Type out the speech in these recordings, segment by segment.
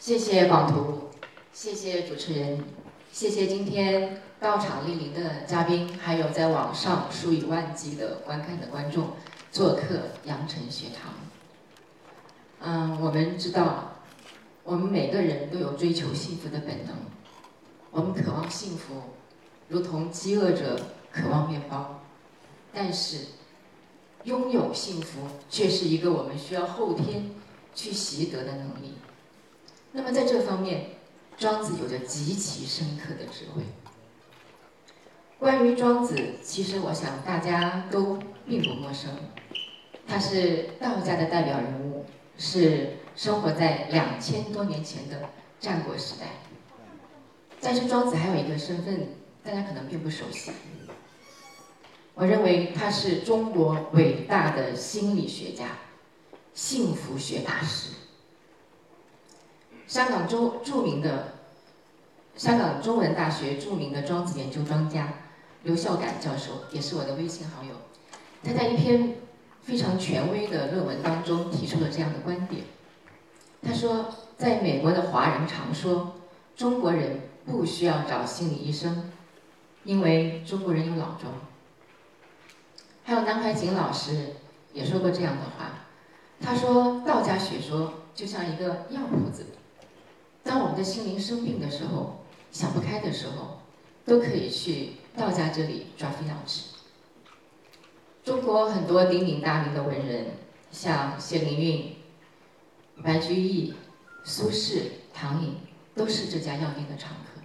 谢谢广图，谢谢主持人，谢谢今天到场莅临的嘉宾，还有在网上数以万计的观看的观众，做客羊城学堂。嗯，我们知道，我们每个人都有追求幸福的本能，我们渴望幸福，如同饥饿者渴望面包，但是拥有幸福却是一个我们需要后天去习得的能力。那么在这方面，庄子有着极其深刻的智慧。关于庄子，其实我想大家都并不陌生，他是道家的代表人物，是生活在两千多年前的战国时代。但是庄子还有一个身份，大家可能并不熟悉。我认为他是中国伟大的心理学家，幸福学大师。香港中著名的香港中文大学著名的庄子研究专家刘孝感教授也是我的微信好友。他在一篇非常权威的论文当中提出了这样的观点。他说，在美国的华人常说中国人不需要找心理医生，因为中国人有老庄。还有南怀瑾老师也说过这样的话。他说，道家学说就像一个药铺子。当我们的心灵生病的时候，想不开的时候，都可以去道家这里抓飞药吃。中国很多鼎鼎大名的文人，像谢灵运、白居易、苏轼、唐寅，都是这家药店的常客。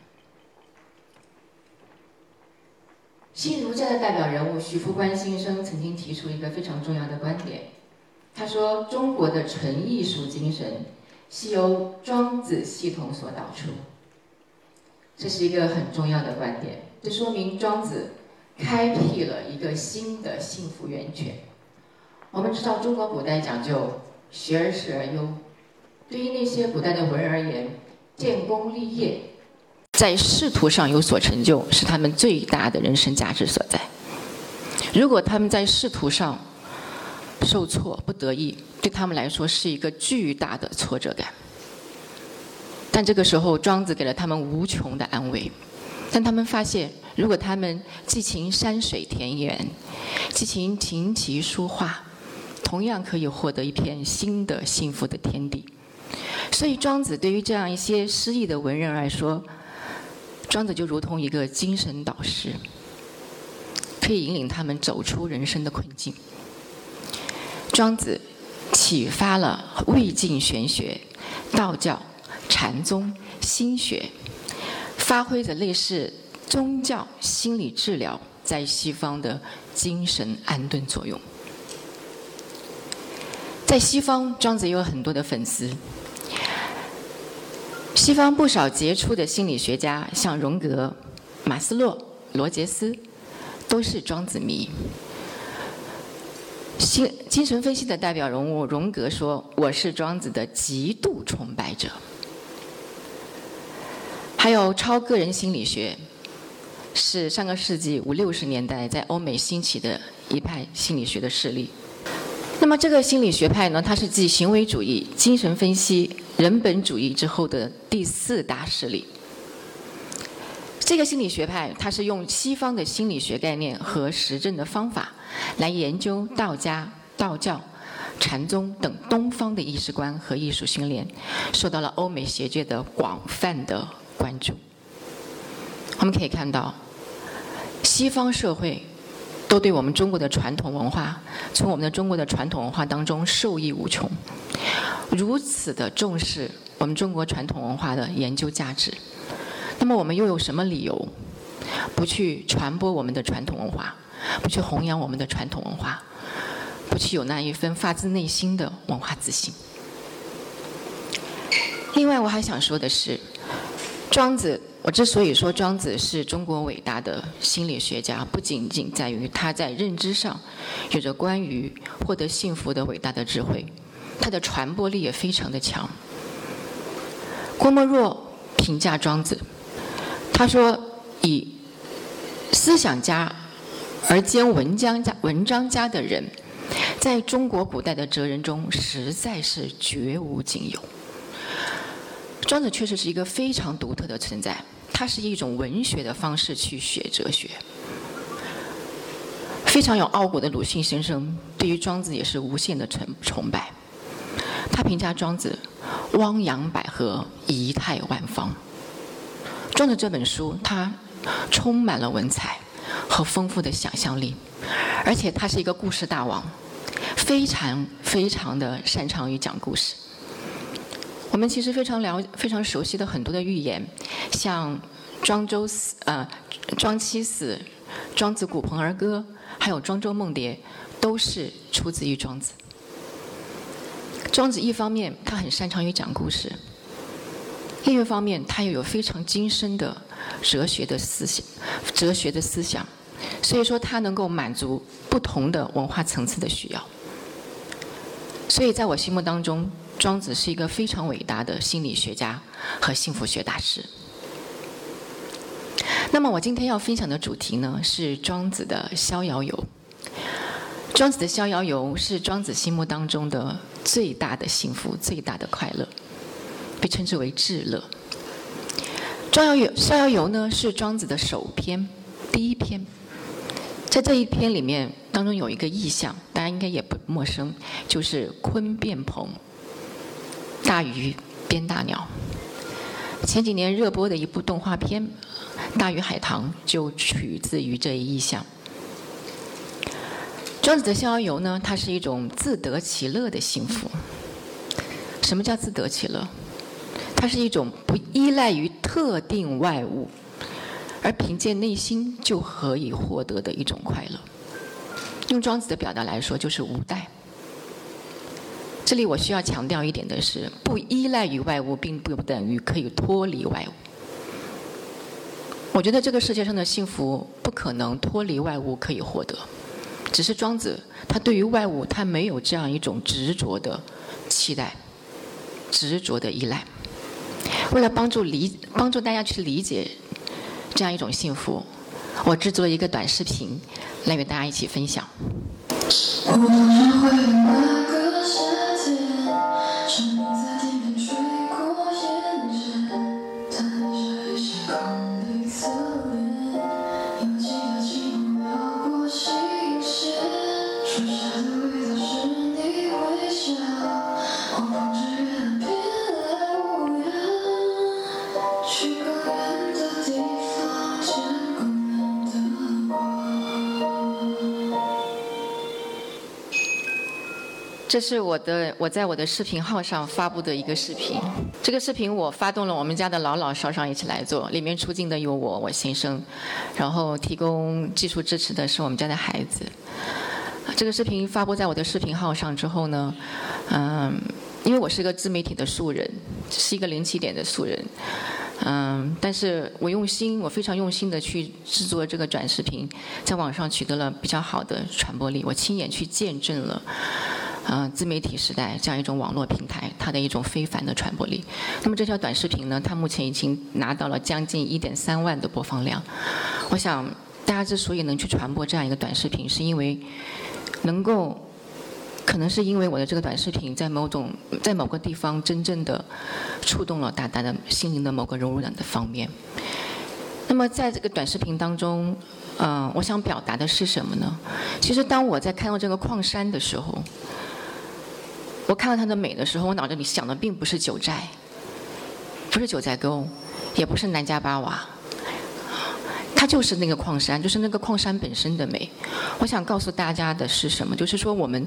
新儒家的代表人物徐复观先生曾经提出一个非常重要的观点，他说：“中国的纯艺术精神。”是由庄子系统所导出，这是一个很重要的观点。这说明庄子开辟了一个新的幸福源泉。我们知道中国古代讲究学而时而优，对于那些古代的文人而言，建功立业，在仕途上有所成就，是他们最大的人生价值所在。如果他们在仕途上，受挫不得意，对他们来说是一个巨大的挫折感。但这个时候，庄子给了他们无穷的安慰。但他们发现，如果他们寄情山水田园，寄情琴棋书画，同样可以获得一片新的幸福的天地。所以，庄子对于这样一些失意的文人来说，庄子就如同一个精神导师，可以引领他们走出人生的困境。庄子启发了魏晋玄学、道教、禅宗、心学，发挥着类似宗教心理治疗在西方的精神安顿作用。在西方，庄子有很多的粉丝。西方不少杰出的心理学家，像荣格、马斯洛、罗杰斯，都是庄子迷。心精神分析的代表人物荣格说：“我是庄子的极度崇拜者。”还有超个人心理学，是上个世纪五六十年代在欧美兴起的一派心理学的势力。那么这个心理学派呢，它是继行为主义、精神分析、人本主义之后的第四大势力。这个心理学派，它是用西方的心理学概念和实证的方法，来研究道家、道教、禅宗等东方的意识观和艺术训练，受到了欧美学界的广泛的关注。我们可以看到，西方社会都对我们中国的传统文化，从我们的中国的传统文化当中受益无穷，如此的重视我们中国传统文化的研究价值。那么我们又有什么理由不去传播我们的传统文化，不去弘扬我们的传统文化，不去有那一份发自内心的文化自信？另外，我还想说的是，庄子，我之所以说庄子是中国伟大的心理学家，不仅仅在于他在认知上有着关于获得幸福的伟大的智慧，他的传播力也非常的强。郭沫若评价庄子。他说：“以思想家而兼文章家文章家的人，在中国古代的哲人中实在是绝无仅有。庄子确实是一个非常独特的存在，他是一种文学的方式去学哲学。非常有傲骨的鲁迅先生对于庄子也是无限的崇崇拜。他评价庄子：“汪洋百合，仪态万方。”庄子这本书，它充满了文采和丰富的想象力，而且他是一个故事大王，非常非常的擅长于讲故事。我们其实非常了非常熟悉的很多的寓言，像庄周死呃庄妻死、庄子鼓棚而歌，还有庄周梦蝶，都是出自于庄子。庄子一方面他很擅长于讲故事，另一方面他又有非常精深的哲学的思想，哲学的思想，所以说他能够满足不同的文化层次的需要。所以在我心目当中。庄子是一个非常伟大的心理学家和幸福学大师。那么我今天要分享的主题呢，是庄子的《逍遥游》。庄子的《逍遥游》是庄子心目当中的最大的幸福、最大的快乐，被称之为至乐。《逍遥游》《逍遥游》呢是庄子的首篇，第一篇。在这一篇里面当中有一个意象，大家应该也不陌生，就是鲲变鹏。大鱼变大鸟。前几年热播的一部动画片《大鱼海棠》就取自于这一意象。庄子的逍遥游呢，它是一种自得其乐的幸福。什么叫自得其乐？它是一种不依赖于特定外物，而凭借内心就可以获得的一种快乐。用庄子的表达来说，就是无待。这里我需要强调一点的是，不依赖于外物，并不等于可以脱离外物。我觉得这个世界上的幸福不可能脱离外物可以获得，只是庄子他对于外物他没有这样一种执着的期待、执着的依赖。为了帮助理帮助大家去理解这样一种幸福，我制作了一个短视频来与大家一起分享。这是我的我在我的视频号上发布的一个视频。这个视频我发动了我们家的老老少少一起来做，里面出镜的有我我先生，然后提供技术支持的是我们家的孩子。这个视频发布在我的视频号上之后呢，嗯，因为我是个自媒体的素人，是一个零起点的素人，嗯，但是我用心，我非常用心的去制作这个短视频，在网上取得了比较好的传播力，我亲眼去见证了。呃，自媒体时代这样一种网络平台，它的一种非凡的传播力。那么这条短视频呢，它目前已经拿到了将近一点三万的播放量。我想，大家之所以能去传播这样一个短视频，是因为能够，可能是因为我的这个短视频在某种在某个地方真正的触动了大家的心灵的某个柔软的方面。那么在这个短视频当中，嗯，我想表达的是什么呢？其实当我在看到这个矿山的时候，我看到它的美的时候，我脑子里想的并不是九寨，不是九寨沟，也不是南迦巴瓦，它就是那个矿山，就是那个矿山本身的美。我想告诉大家的是什么？就是说我们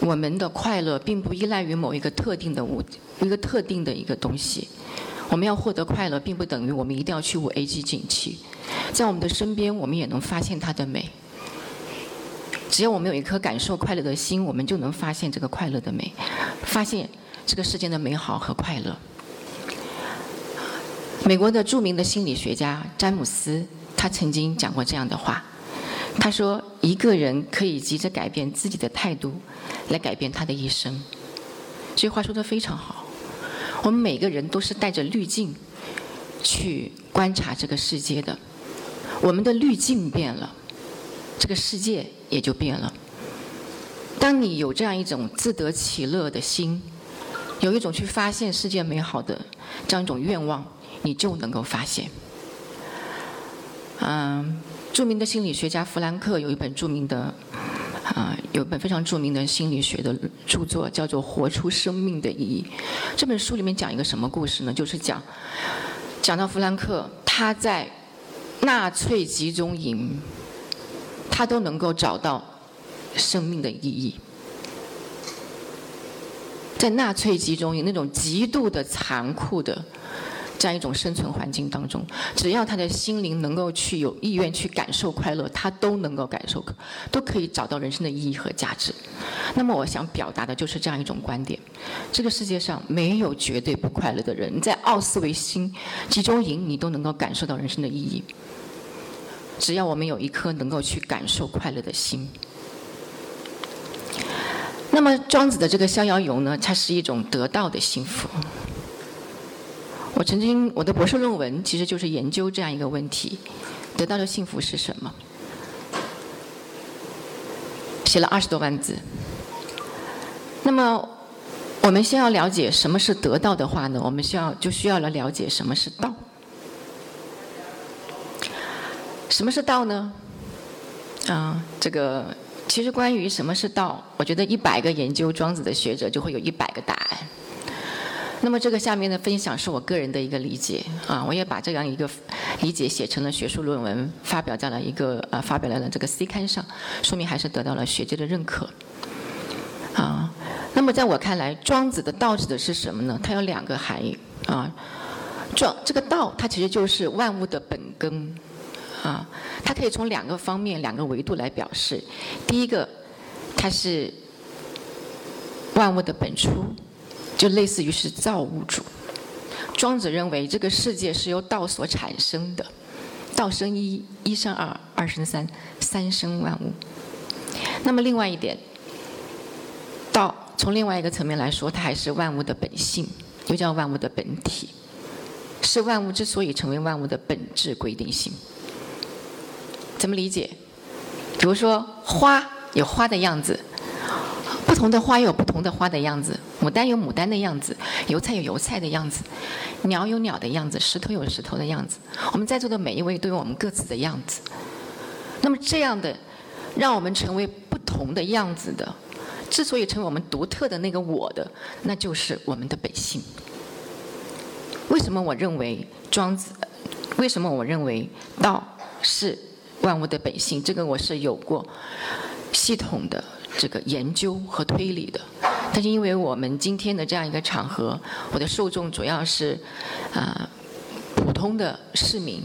我们的快乐并不依赖于某一个特定的物，一个特定的一个东西。我们要获得快乐，并不等于我们一定要去五 A 级景区，在我们的身边，我们也能发现它的美。只要我们有一颗感受快乐的心，我们就能发现这个快乐的美，发现这个世界的美好和快乐。美国的著名的心理学家詹姆斯，他曾经讲过这样的话，他说：“一个人可以急着改变自己的态度，来改变他的一生。”这话说的非常好。我们每个人都是带着滤镜去观察这个世界的，我们的滤镜变了。这个世界也就变了。当你有这样一种自得其乐的心，有一种去发现世界美好的这样一种愿望，你就能够发现。嗯，著名的心理学家弗兰克有一本著名的，啊，有一本非常著名的心理学的著作，叫做《活出生命的意义》。这本书里面讲一个什么故事呢？就是讲，讲到弗兰克他在纳粹集中营，他都能够找到生命的意义。在纳粹集中营那种极度的残酷的这样一种生存环境当中，只要他的心灵能够去有意愿去感受快乐，他都能够感受，都可以找到人生的意义和价值。那么我想表达的就是这样一种观点：这个世界上没有绝对不快乐的人，在奥斯维辛集中营，你都能够感受到人生的意义。只要我们有一颗能够去感受快乐的心。那么庄子的这个逍遥游呢，它是一种得到的幸福。我曾经我的博士论文其实就是研究这样一个问题：得到的幸福是什么？写了二十多万字。那么我们先要了解什么是得到的话呢？我们需要就需要来了解什么是道。什么是道呢？啊，这个。其实关于什么是道，我觉得一百个研究庄子的学者就会有一百个答案。那么这个下面的分享是我个人的一个理解啊，我也把这样一个理解写成了学术论文，发表在了一个呃发表在了这个 C 刊上，说明还是得到了学界的认可。啊，那么在我看来，庄子的道指的是什么呢？它有两个含义啊，庄这个道它其实就是万物的本根。啊，它可以从两个方面、两个维度来表示。第一个，它是万物的本初，就类似于是造物主。庄子认为这个世界是由道所产生的，道生一，一生二，二生三，三生万物。那么另外一点，道从另外一个层面来说，它还是万物的本性，又叫万物的本体，是万物之所以成为万物的本质规定性。怎么理解？比如说，花有花的样子，不同的花有不同的花的样子，牡丹有牡丹的样子，油菜有油菜的样子，鸟有鸟的样子，石头有石头的样子。我们在座的每一位都有我们各自的样子。那么这样的，让我们成为不同的样子的，之所以成为我们独特的那个我的，那就是我们的本性。为什么我认为庄子？为什么我认为道是？万物的本性，这个我是有过系统的这个研究和推理的。但是因为我们今天的这样一个场合，我的受众主要是啊普通的市民，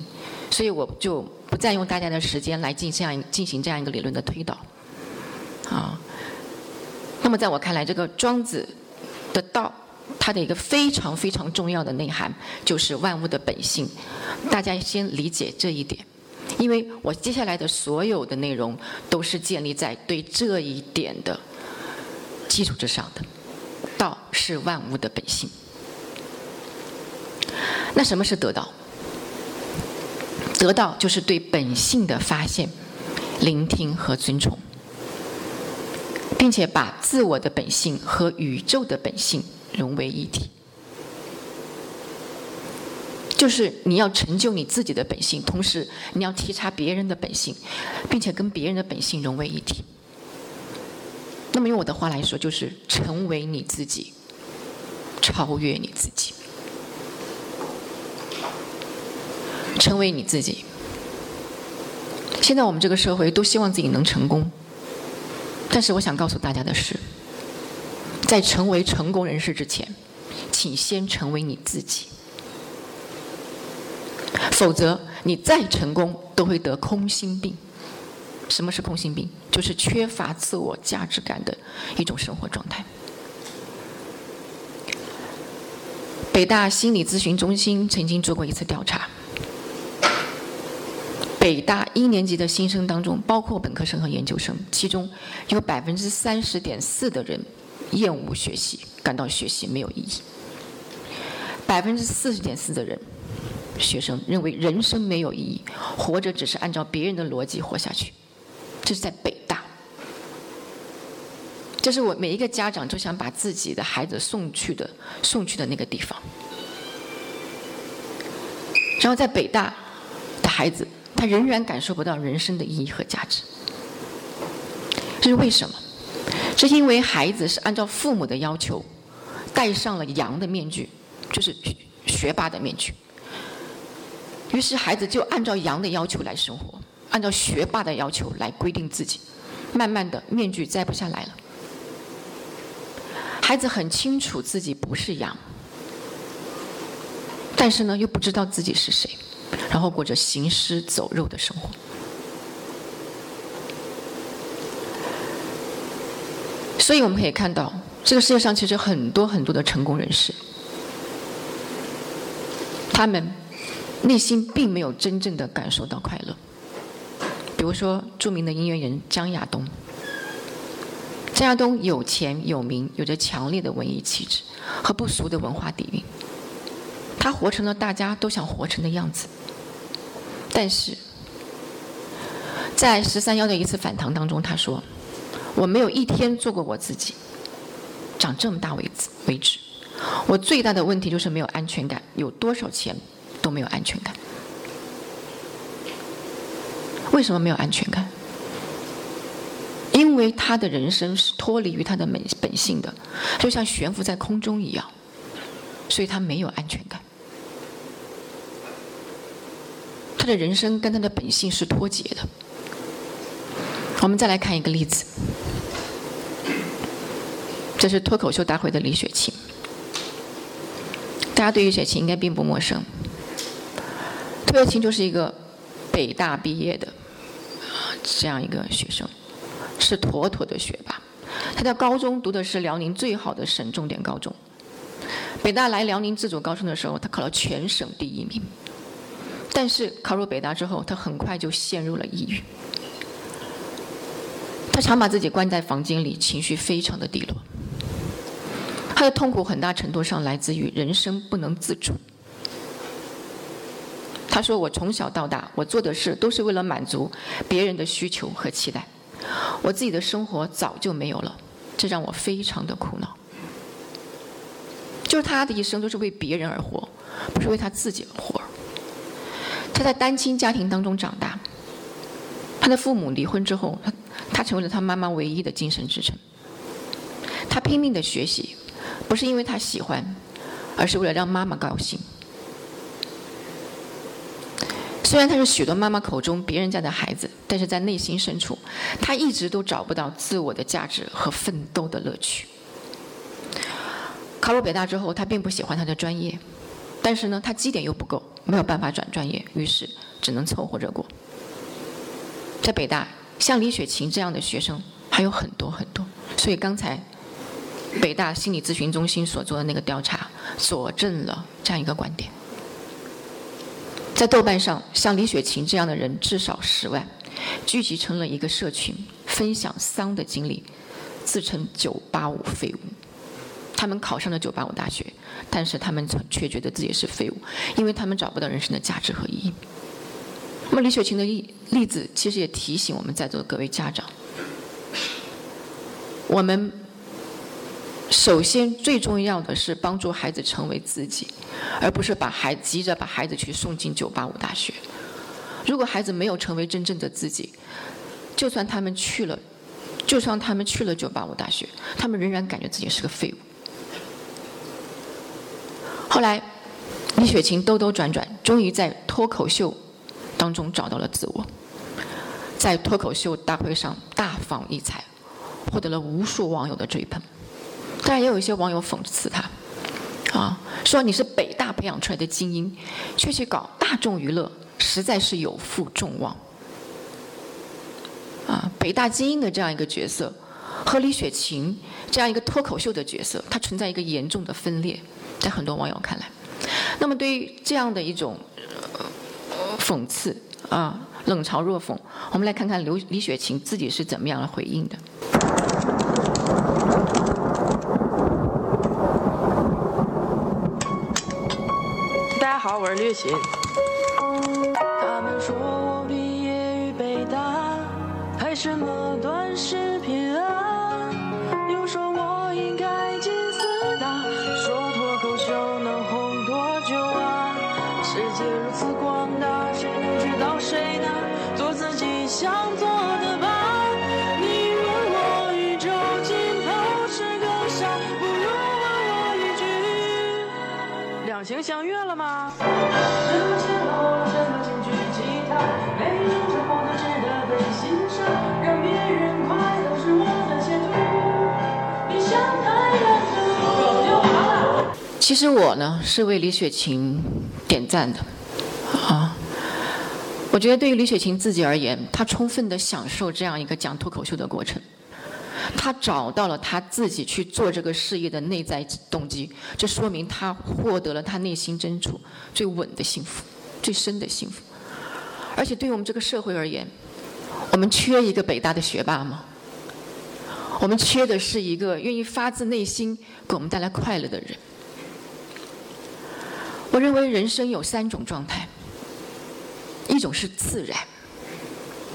所以我就不再用大家的时间来进行进行这样一个理论的推导。啊，那么在我看来，这个庄子的道，它的一个非常非常重要的内涵就是万物的本性。大家先理解这一点。因为我接下来的所有的内容都是建立在对这一点的基础之上的。道是万物的本性。那什么是得到？得到就是对本性的发现、聆听和尊崇，并且把自我的本性和宇宙的本性融为一体。就是你要成就你自己的本性，同时你要体察别人的本性，并且跟别人的本性融为一体。那么用我的话来说，就是成为你自己，超越你自己，成为你自己。现在我们这个社会都希望自己能成功，但是我想告诉大家的是，在成为成功人士之前，请先成为你自己。否则，你再成功都会得空心病。什么是空心病？就是缺乏自我价值感的一种生活状态。北大心理咨询中心曾经做过一次调查，北大一年级的新生当中，包括本科生和研究生，其中有百分之三十点四的人厌恶学习，感到学习没有意义。百分之四十点四的人。学生认为人生没有意义，活着只是按照别人的逻辑活下去。这是在北大。这是我每一个家长都想把自己的孩子送去的送去的那个地方。然后在北大的孩子，他仍然感受不到人生的意义和价值。这是为什么？是因为孩子是按照父母的要求，戴上了羊的面具，就是学霸的面具。于是孩子就按照羊的要求来生活，按照学霸的要求来规定自己。慢慢的，面具摘不下来了。孩子很清楚自己不是羊，但是呢，又不知道自己是谁，然后过着行尸走肉的生活。所以我们可以看到，这个世界上其实很多很多的成功人士，他们内心并没有真正的感受到快乐。比如说，著名的音乐人张亚东。张亚东有钱有名，有着强烈的文艺气质和不俗的文化底蕴。他活成了大家都想活成的样子。但是，在十三幺的一次反弹当中，他说：“我没有一天做过我自己，长这么大为止为止，我最大的问题就是没有安全感，有多少钱都没有安全感。为什么没有安全感？”因为他的人生是脱离于他的本本性的，就像悬浮在空中一样，所以他没有安全感。他的人生跟他的本性是脱节的。我们再来看一个例子，这是脱口秀大会的李雪琴。大家对于雪琴应该并不陌生，脱雪琴就是一个北大毕业的这样一个学生。是妥妥的学霸，他在高中读的是辽宁最好的省重点高中。北大来辽宁自主高中的时候，他考了全省第一名。但是考入北大之后，他很快就陷入了抑郁。他常把自己关在房间里，情绪非常的低落。他的痛苦很大程度上来自于人生不能自主。他说：“我从小到大，我做的事都是为了满足别人的需求和期待。”我自己的生活早就没有了，这让我非常的苦恼。就是他的一生都是为别人而活，不是为他自己而活。他在单亲家庭当中长大，他的父母离婚之后，他他成为了他妈妈唯一的精神支撑。他拼命的学习，不是因为他喜欢，而是为了让妈妈高兴。虽然他是许多妈妈口中别人家的孩子，但是在内心深处，他一直都找不到自我的价值和奋斗的乐趣。考入北大之后，他并不喜欢他的专业，但是呢，他绩点又不够，没有办法转专业，于是只能凑合着过。在北大，像李雪琴这样的学生还有很多很多，所以刚才北大心理咨询中心所做的那个调查，佐证了这样一个观点。在豆瓣上，像李雪琴这样的人至少十万，聚集成了一个社群，分享丧的经历，自称“九八五废物”。他们考上了九八五大学，但是他们却觉得自己是废物，因为他们找不到人生的价值和意义。那么李雪琴的例例子，其实也提醒我们在座的各位家长，我们。首先，最重要的是帮助孩子成为自己，而不是把孩急着把孩子去送进九八五大学。如果孩子没有成为真正的自己，就算他们去了，就算他们去了九八五大学，他们仍然感觉自己是个废物。后来，李雪琴兜兜转转，终于在脱口秀当中找到了自我，在脱口秀大会上大放异彩，获得了无数网友的追捧。当然也有一些网友讽刺他，啊，说你是北大培养出来的精英，却去搞大众娱乐，实在是有负众望。啊，北大精英的这样一个角色，和李雪琴这样一个脱口秀的角色，它存在一个严重的分裂，在很多网友看来。那么对于这样的一种讽刺啊，冷嘲热讽，我们来看看刘李雪琴自己是怎么样来回应的。好，我是李其实我呢是为李雪琴点赞的，啊，我觉得对于李雪琴自己而言，她充分的享受这样一个讲脱口秀的过程，他找到了他自己去做这个事业的内在动机，这说明他获得了他内心深处最稳的幸福，最深的幸福。而且对于我们这个社会而言，我们缺一个北大的学霸吗？我们缺的是一个愿意发自内心给我们带来快乐的人。我认为人生有三种状态，一种是自然，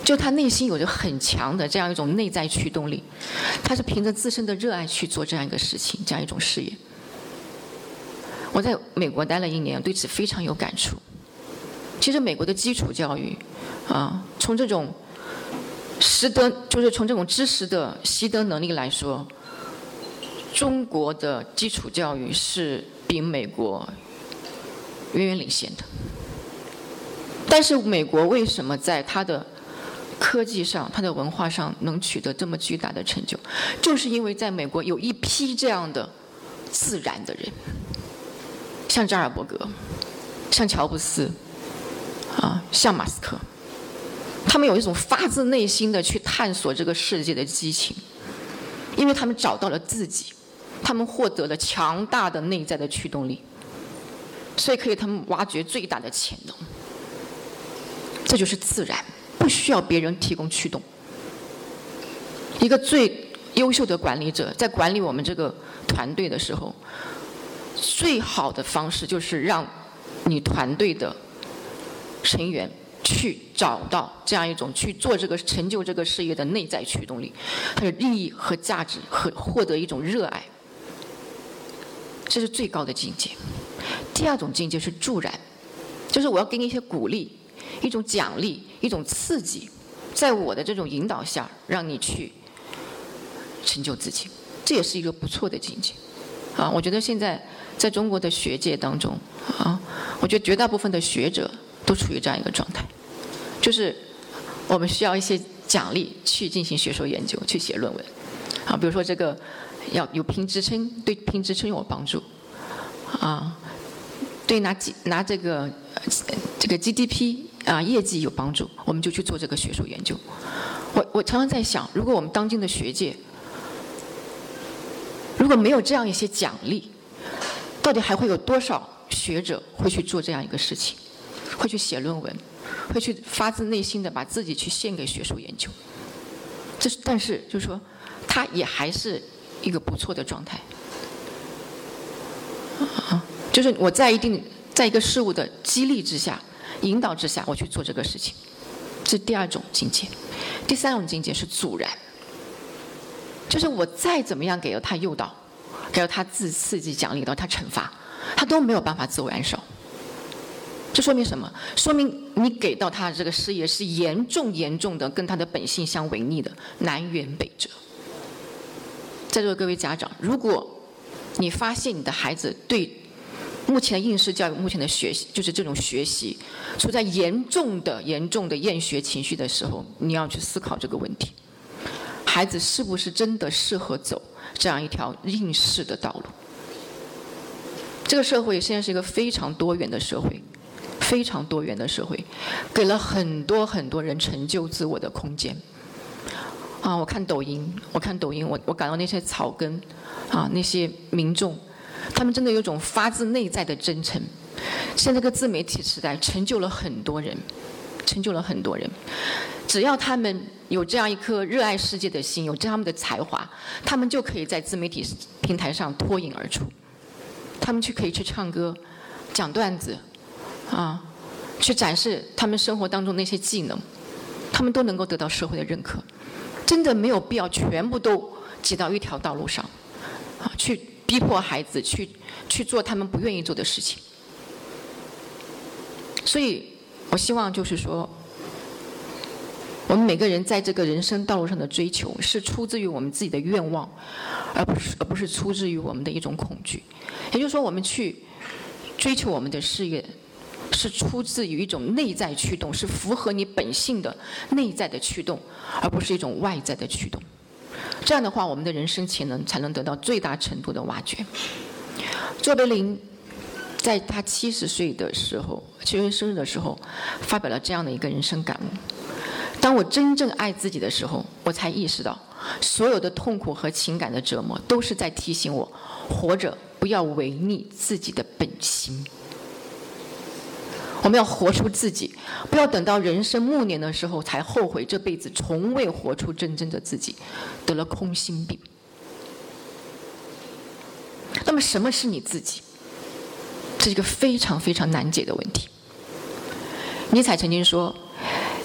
就他内心有着很强的这样一种内在驱动力，他是凭着自身的热爱去做这样一个事情，这样一种事业。我在美国待了一年，对此非常有感触。其实美国的基础教育，啊，从这种识得，就是从这种知识的习得能力来说，中国的基础教育是比美国远远领先的。但是美国为什么在它的科技上、它的文化上能取得这么巨大的成就？就是因为在美国有一批这样的自然的人，像扎尔伯格，像乔布斯，啊，像马斯克，他们有一种发自内心的去探索这个世界的激情，因为他们找到了自己，他们获得了强大的内在的驱动力。所以可以他们挖掘最大的潜能，这就是自然，不需要别人提供驱动。一个最优秀的管理者在管理我们这个团队的时候，最好的方式就是让你团队的成员去找到这样一种去做这个成就这个事业的内在驱动力，它的利益和价值和获得一种热爱，这是最高的境界。第二种境界是助燃，就是我要给你一些鼓励，一种奖励，一种刺激，在我的这种引导下，让你去成就自己，这也是一个不错的境界。啊，我觉得现在在中国的学界当中，啊，我觉得绝大部分的学者都处于这样一个状态，就是我们需要一些奖励去进行学术研究，去写论文。啊，比如说这个要有评职称，对评职称有帮助。啊。对拿几拿这个这个 GDP 啊业绩有帮助，我们就去做这个学术研究。我我常常在想，如果我们当今的学界如果没有这样一些奖励，到底还会有多少学者会去做这样一个事情，会去写论文，会去发自内心的把自己去献给学术研究？这是但是就是说，他也还是一个不错的状态。啊。就是我在一定在一个事物的激励之下、引导之下，我去做这个事情，这是第二种境界。第三种境界是阻燃，就是我再怎么样给了他诱导，给了他自刺激、奖励到他惩罚，他都没有办法自我燃烧。这说明什么？说明你给到他的这个事业是严重、严重的跟他的本性相违逆的，南辕北辙。在座的各位家长，如果你发现你的孩子对目前应试教育，目前的学习就是这种学习，处在严重的、严重的厌学情绪的时候，你要去思考这个问题：孩子是不是真的适合走这样一条应试的道路？这个社会现在是一个非常多元的社会，非常多元的社会，给了很多很多人成就自我的空间。啊，我看抖音，我看抖音，我我感到那些草根，啊，那些民众。他们真的有种发自内在的真诚。现在这个自媒体时代，成就了很多人，成就了很多人。只要他们有这样一颗热爱世界的心，有这样的才华，他们就可以在自媒体平台上脱颖而出。他们去可以去唱歌、讲段子，啊，去展示他们生活当中那些技能，他们都能够得到社会的认可。真的没有必要全部都挤到一条道路上，啊，去。逼迫孩子去去做他们不愿意做的事情。所以我希望就是说，我们每个人在这个人生道路上的追求，是出自于我们自己的愿望，而不是而不是出自于我们的一种恐惧。也就是说，我们去追求我们的事业，是出自于一种内在驱动，是符合你本性的内在的驱动，而不是一种外在的驱动。这样的话，我们的人生潜能才能得到最大程度的挖掘。卓别林在他七十岁的时候，七十生日的时候，发表了这样的一个人生感悟：当我真正爱自己的时候，我才意识到，所有的痛苦和情感的折磨，都是在提醒我，活着不要违逆自己的本心。我们要活出自己，不要等到人生暮年的时候才后悔这辈子从未活出真正的自己，得了空心病。那么，什么是你自己？这是一个非常非常难解的问题。尼采曾经说：“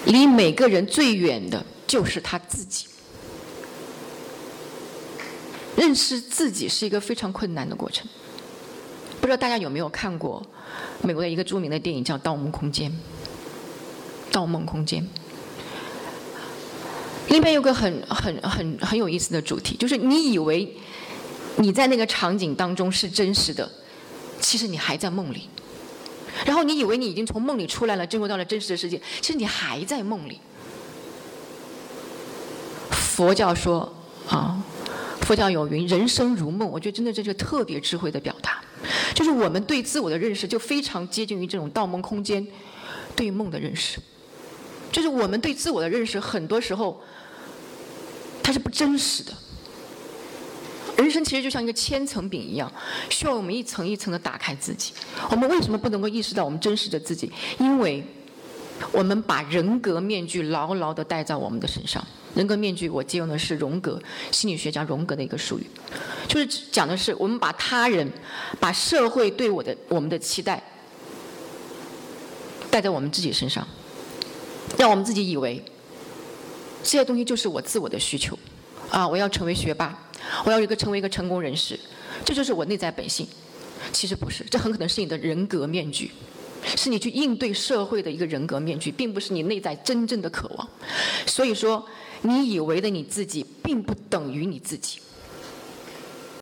离每个人最远的就是他自己。”认识自己是一个非常困难的过程。不知道大家有没有看过美国的一个著名的电影叫《盗梦空间》？《盗梦空间》里面有个很很很很有意思的主题，就是你以为你在那个场景当中是真实的，其实你还在梦里；然后你以为你已经从梦里出来了，进入到了真实的世界，其实你还在梦里。佛教说啊，佛教有云：“人生如梦。”我觉得真的这是特别智慧的表达。就是我们对自我的认识就非常接近于这种盗梦空间对梦的认识，就是我们对自我的认识很多时候它是不真实的。人生其实就像一个千层饼一样，需要我们一层一层的打开自己。我们为什么不能够意识到我们真实的自己？因为我们把人格面具牢牢的戴在我们的身上。人格面具，我借用的是荣格心理学家荣格的一个术语，就是讲的是我们把他人、把社会对我的我们的期待带在我们自己身上，让我们自己以为这些东西就是我自我的需求啊！我要成为学霸，我要一个成为一个成功人士，这就是我内在本性。其实不是，这很可能是你的人格面具。是你去应对社会的一个人格面具，并不是你内在真正的渴望。所以说，你以为的你自己，并不等于你自己。